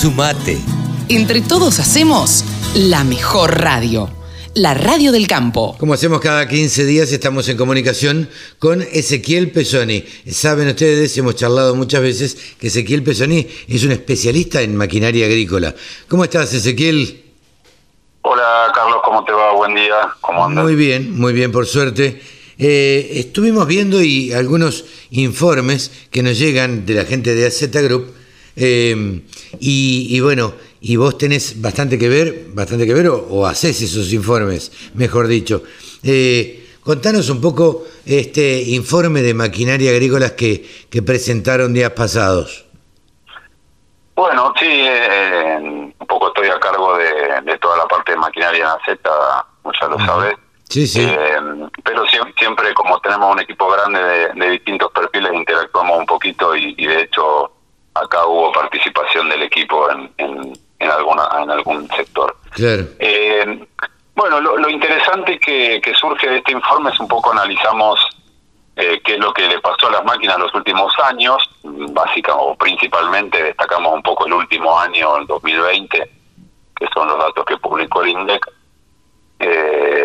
Sumate. Entre todos hacemos la mejor radio. La radio del campo. Como hacemos cada 15 días, estamos en comunicación con Ezequiel Pesoni. Saben ustedes, hemos charlado muchas veces, que Ezequiel Pesoni es un especialista en maquinaria agrícola. ¿Cómo estás, Ezequiel? Hola, Carlos, ¿cómo te va? Buen día. ¿Cómo andas? Muy bien, muy bien, por suerte. Eh, estuvimos viendo y algunos informes que nos llegan de la gente de AZ Group eh, y, bueno, y vos tenés bastante que ver, bastante que ver o, o haces esos informes, mejor dicho. Eh, contanos un poco este informe de maquinaria agrícolas que, que presentaron días pasados. Bueno, sí, un poco estoy a cargo de, toda la parte de maquinaria en AZ, ya lo sabes. Sí, sí. Eh, pero siempre, como tenemos un equipo grande de, distintos perfiles, interactuamos un poquito y, de hecho acá hubo participación del equipo en, en, alguna, en algún sector. Claro. Eh, bueno, lo, interesante que, que, surge de este informe es un poco analizamos eh, qué es lo que le pasó a las máquinas en los últimos años, básicamente o principalmente destacamos un poco el último año, el 2020, que son los datos que publicó el INDEC. Eh,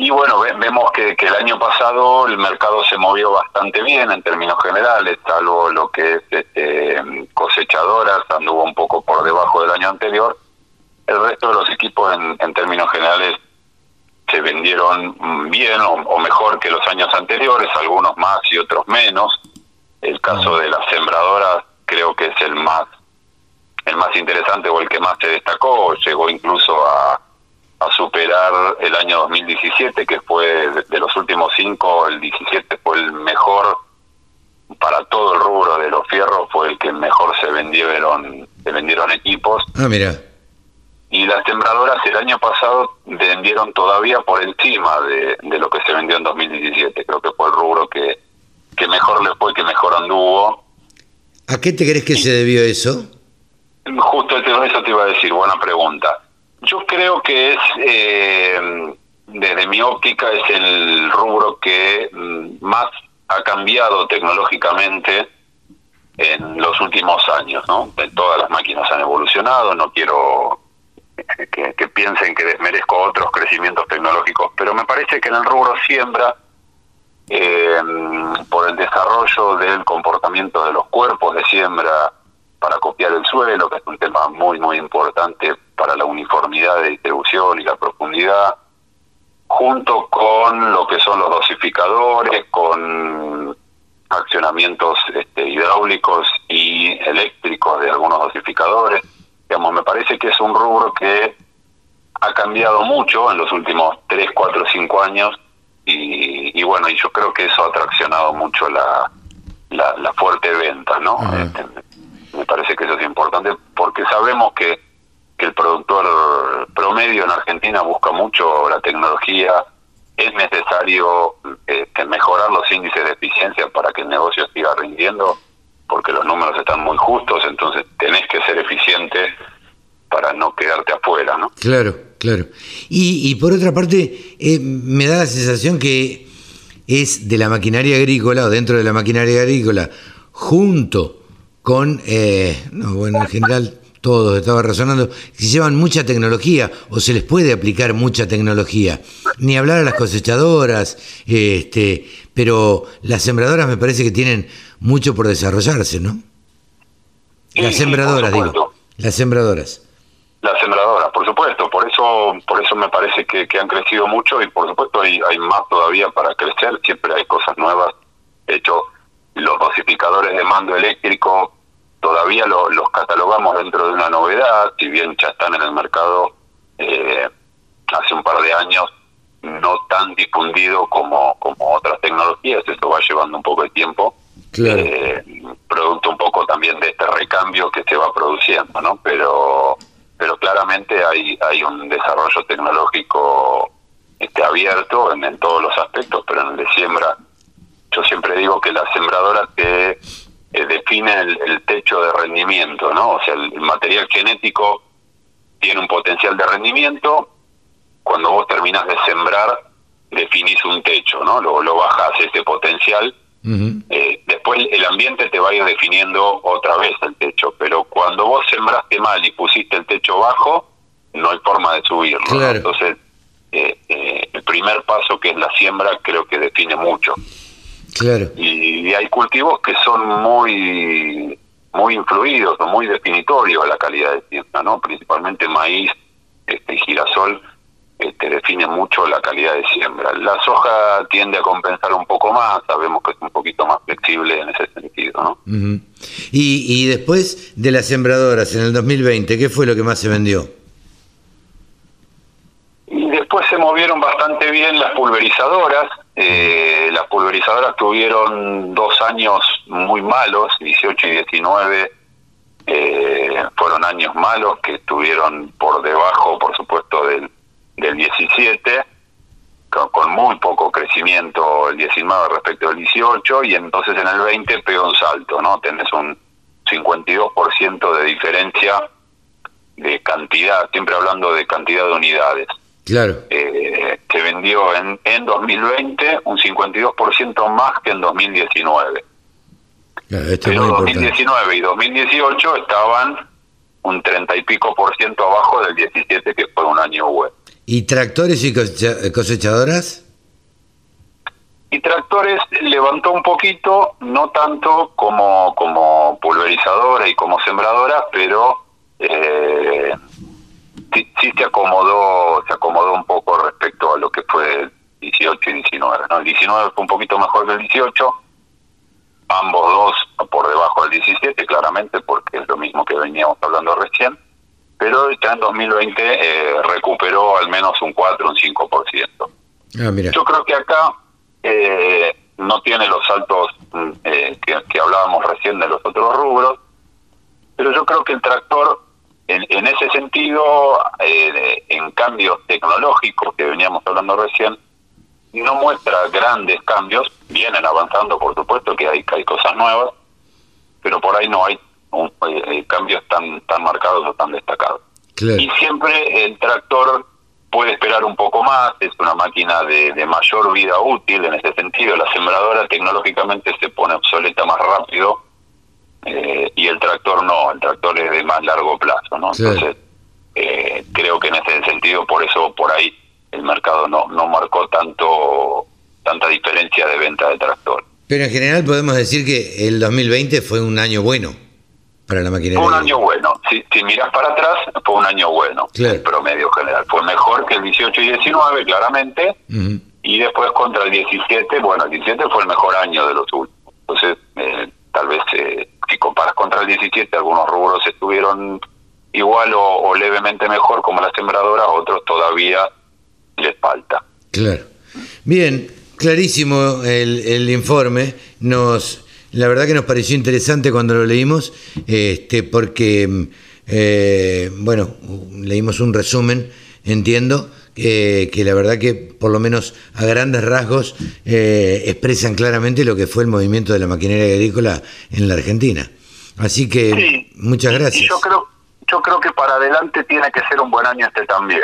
y bueno, vemos que, el año pasado el mercado se movió bastante bien en términos generales, salvo lo que es este, cosechadoras, anduvo un poco por debajo del año anterior. El resto de los equipos en, términos generales se vendieron bien o, mejor que los años anteriores, algunos más y otros menos. El caso de las sembradoras creo que es el más el más interesante o el que más se destacó, llegó incluso a a superar el año 2017, que fue de, los últimos cinco, el 17 fue el mejor para todo el rubro de los fierros, fue el que mejor se vendieron, se vendieron equipos. Ah, mira. Y las sembradoras el año pasado vendieron todavía por encima de, lo que se vendió en 2017. Creo que fue el rubro que, que mejor le fue, que mejor anduvo. ¿A qué te crees que se debió eso? Justo eso te iba a decir, buena pregunta. Yo creo que es, eh, desde mi óptica, es el rubro que mm, más ha cambiado tecnológicamente en los últimos años, ¿no? Todas las máquinas han evolucionado, no quiero que, piensen que desmerezco otros crecimientos tecnológicos, pero me parece que en el rubro siembra, eh, por el desarrollo del comportamiento de los cuerpos de siembra para copiar el suelo, que es un tema muy, muy importante para la uniformidad de distribución y la profundidad, junto con lo que son los dosificadores, con accionamientos este, hidráulicos y eléctricos de algunos dosificadores. Digamos, me parece que es un rubro que ha cambiado mucho en los últimos 3, 4, 5 años y, bueno, y yo creo que eso ha traccionado mucho la, la, fuerte venta, ¿no? Este, me parece que eso es importante porque sabemos que el productor promedio en Argentina busca mucho la tecnología, es necesario este, mejorar los índices de eficiencia para que el negocio siga rindiendo, porque los números están muy justos, entonces tenés que ser eficiente para no quedarte afuera, ¿no? Claro, claro. Y, y por otra parte, eh, me da la sensación que es de la maquinaria agrícola o dentro de la maquinaria agrícola, junto con, eh, no, bueno, en general todos, estaba razonando, si llevan mucha tecnología o se les puede aplicar mucha tecnología. Ni hablar a las cosechadoras, este, pero las sembradoras me parece que tienen mucho por desarrollarse, ¿no? las sembradoras, digo. Las sembradoras. Las sembradoras, por supuesto. Por eso, por eso me parece que, han crecido mucho y por supuesto hay, hay más todavía para crecer. Siempre hay cosas nuevas. De hecho, los dosificadores de mando eléctrico todavía los catalogamos dentro de una novedad, si bien ya están en el mercado eh, hace un par de años, no tan difundido como, como otras tecnologías, esto va llevando un poco de tiempo, eh, producto un poco también de este recambio que se va produciendo, ¿no? Pero pero claramente hay hay un desarrollo tecnológico este abierto en, en todos los aspectos, pero en el de siembra, yo siempre digo que las sembradoras que define el, techo de rendimiento, ¿no? O sea, el, material genético tiene un potencial de rendimiento. Cuando vos terminás de sembrar, definís un techo, ¿no? Lo, lo bajás ese potencial. Eh, después después el ambiente te va a ir definiendo otra vez el techo, pero cuando vos sembraste mal y pusiste el techo bajo, no hay forma de subirlo. Entonces, eh, eh, el primer paso que es la siembra creo que define mucho. Claro. Y, hay cultivos que son muy muy influidos o muy definitorios a la calidad de siembra, ¿no? Principalmente maíz este, y girasol este, define mucho la calidad de siembra. La soja tiende a compensar un poco más, sabemos que es un poquito más flexible en ese sentido, ¿no? y, y después de las sembradoras en el 2020, ¿qué fue lo que más se vendió? Y después se movieron bastante bien las pulverizadoras. Eh, las pulverizadoras tuvieron dos años muy malos, 18 y 19. Eh, fueron años malos que estuvieron por debajo, por supuesto, del, del 17, con, muy poco crecimiento el 19 respecto al 18, y entonces en el 20 pegó un salto, ¿no? Tenés un 52% de diferencia de cantidad, siempre hablando de cantidad de unidades. Claro. Eh, se vendió en, en 2020 un 52% más que en 2019. Pero 2019 y 2018 estaban un 30 y pico por ciento abajo del 17 que fue un año bueno. ¿Y tractores y cosechadoras? Y tractores levantó un poquito, no tanto como, como pulverizadora y como sembradora, pero eh, sí, se acomodó, se acomodó un poco respecto a lo que fue el 18 y 19. ¿no? El 19 fue un poquito mejor que el 18, ambos dos por debajo del 17, claramente, porque es lo mismo que veníamos hablando recién, pero ya en 2020 eh, recuperó al menos un 4, un 5%. Ah, mira. Yo creo que acá eh, no tiene los saltos mm, eh, que, que hablábamos recién de los otros rubros, pero yo creo que el tractor en, ese sentido, eh, en cambios tecnológicos que veníamos hablando recién, no muestra grandes cambios, vienen avanzando por supuesto que hay, hay cosas nuevas, pero por ahí no hay eh, cambios tan, tan marcados o tan destacados. Y siempre el tractor puede esperar un poco más, es una máquina de, de, mayor vida útil en ese sentido. La sembradora tecnológicamente se pone obsoleta más rápido eh, y el tractor no, el tractor es de más largo plazo, ¿no? Entonces, eh, creo que en ese sentido, por eso por ahí el mercado no, no marcó tanto tanta diferencia de venta de tractor. Pero en general podemos decir que el 2020 fue un año bueno para la maquinaria. Fue un año bueno. Si, si miras para atrás, fue un año bueno. El promedio general. Fue mejor que el 18 y 19, claramente. Y después contra el 17, bueno, el 17 fue el mejor año de los últimos. 2017 algunos rubros estuvieron igual o, levemente mejor como las sembradoras, otros todavía les falta. Claro. Bien, clarísimo el, el informe. Nos, la verdad que nos pareció interesante cuando lo leímos, este, porque, eh, bueno, leímos un resumen, entiendo, eh, que la verdad que por lo menos a grandes rasgos eh, expresan claramente lo que fue el movimiento de la maquinaria agrícola en la Argentina. Así que muchas gracias. yo creo, yo creo que para adelante tiene que ser un buen año este también.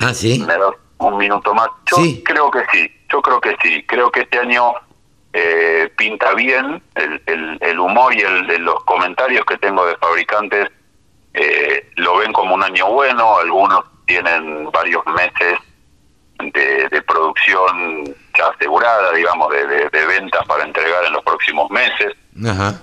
Ah, sí. Me das un minuto más. Yo creo que sí, yo creo que sí. Creo que este año eh, pinta bien el, el, humor y el, los comentarios que tengo de fabricantes eh, lo ven como un año bueno, algunos tienen varios meses de, producción ya asegurada, digamos, de, de, ventas para entregar en los próximos meses. Ajá.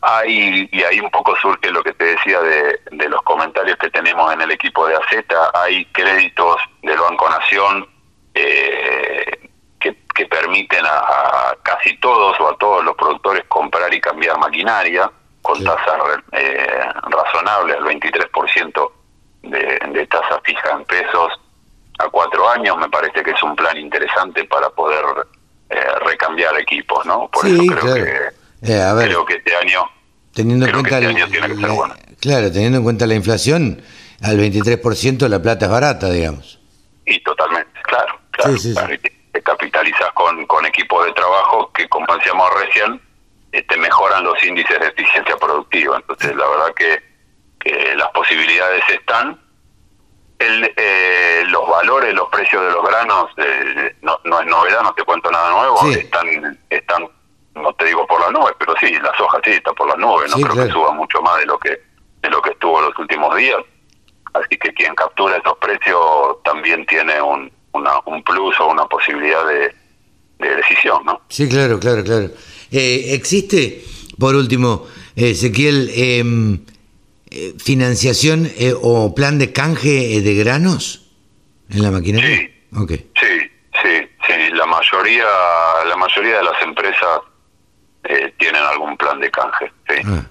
Hay, y ahí un poco surge lo que te decía de, de los comentarios que tenemos en el equipo de AZ, hay créditos del Banco Nación eh, que, que, permiten a, casi todos o a todos los productores comprar y cambiar maquinaria con tasas eh, razonables, el 23% de, de tasa fija en pesos a cuatro años, me parece que es un plan interesante para poder eh, recambiar equipos, ¿no? Por eso creo que eh, creo que este año teniendo en cuenta este tiene que ser bueno. claro, teniendo en cuenta la inflación, al 23% la plata es barata, digamos. Y totalmente, claro, claro. Te capitalizas con, con equipos de trabajo que, como decíamos recién, te este, mejoran los índices de eficiencia productiva. Entonces, la verdad que que las posibilidades están. El, eh, los valores, los precios de los granos, eh, no, no, es novedad, no te cuento nada nuevo, están están no te digo por las nubes, pero sí, la soja sí está por las nubes, no creo que suba mucho más de lo que de lo que estuvo los últimos días. Así que quien captura esos precios también tiene un, una, un plus o una posibilidad de, decisión, ¿no? Sí, claro, claro, claro. Eh, ¿Existe, por último, Ezequiel, em, eh, financiación eh, o plan de canje de granos en la maquinaria? Sí, okay. sí, sí, sí. La mayoría, la mayoría de las empresas tienen algún plan de canje, sí, ah.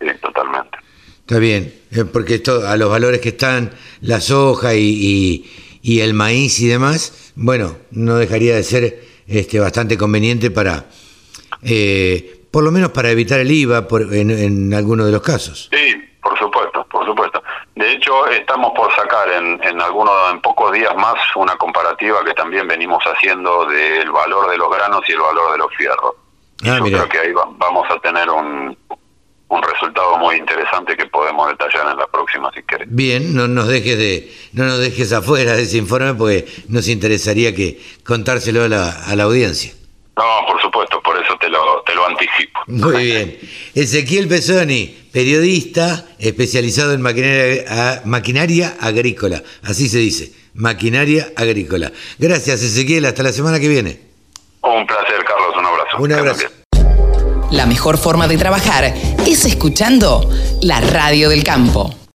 sí totalmente. Está bien, porque esto, a los valores que están, la soja y y el maíz y demás, bueno, no dejaría de ser este, bastante conveniente para, eh, por lo menos para evitar el IVA por, en, en algunos de los casos. Sí, por supuesto, por supuesto. De hecho, estamos por sacar en, en, algunos, en pocos días más una comparativa que también venimos haciendo del valor de los granos y el valor de los fierros. Ah, yo creo que ahí vamos a tener un, un resultado muy interesante que podemos detallar en la próxima si querés. Bien, no nos dejes de no nos dejes afuera de ese informe porque nos interesaría que contárselo a la, a la audiencia. No, por supuesto, por eso te lo, te lo anticipo. Muy bien. Ezequiel Pesoni, periodista especializado en maquinaria, maquinaria agrícola, así se dice, maquinaria agrícola. Gracias Ezequiel, hasta la semana que viene. Un placer, Carlos, abrazo. Un abrazo. La mejor forma de trabajar es escuchando la radio del campo.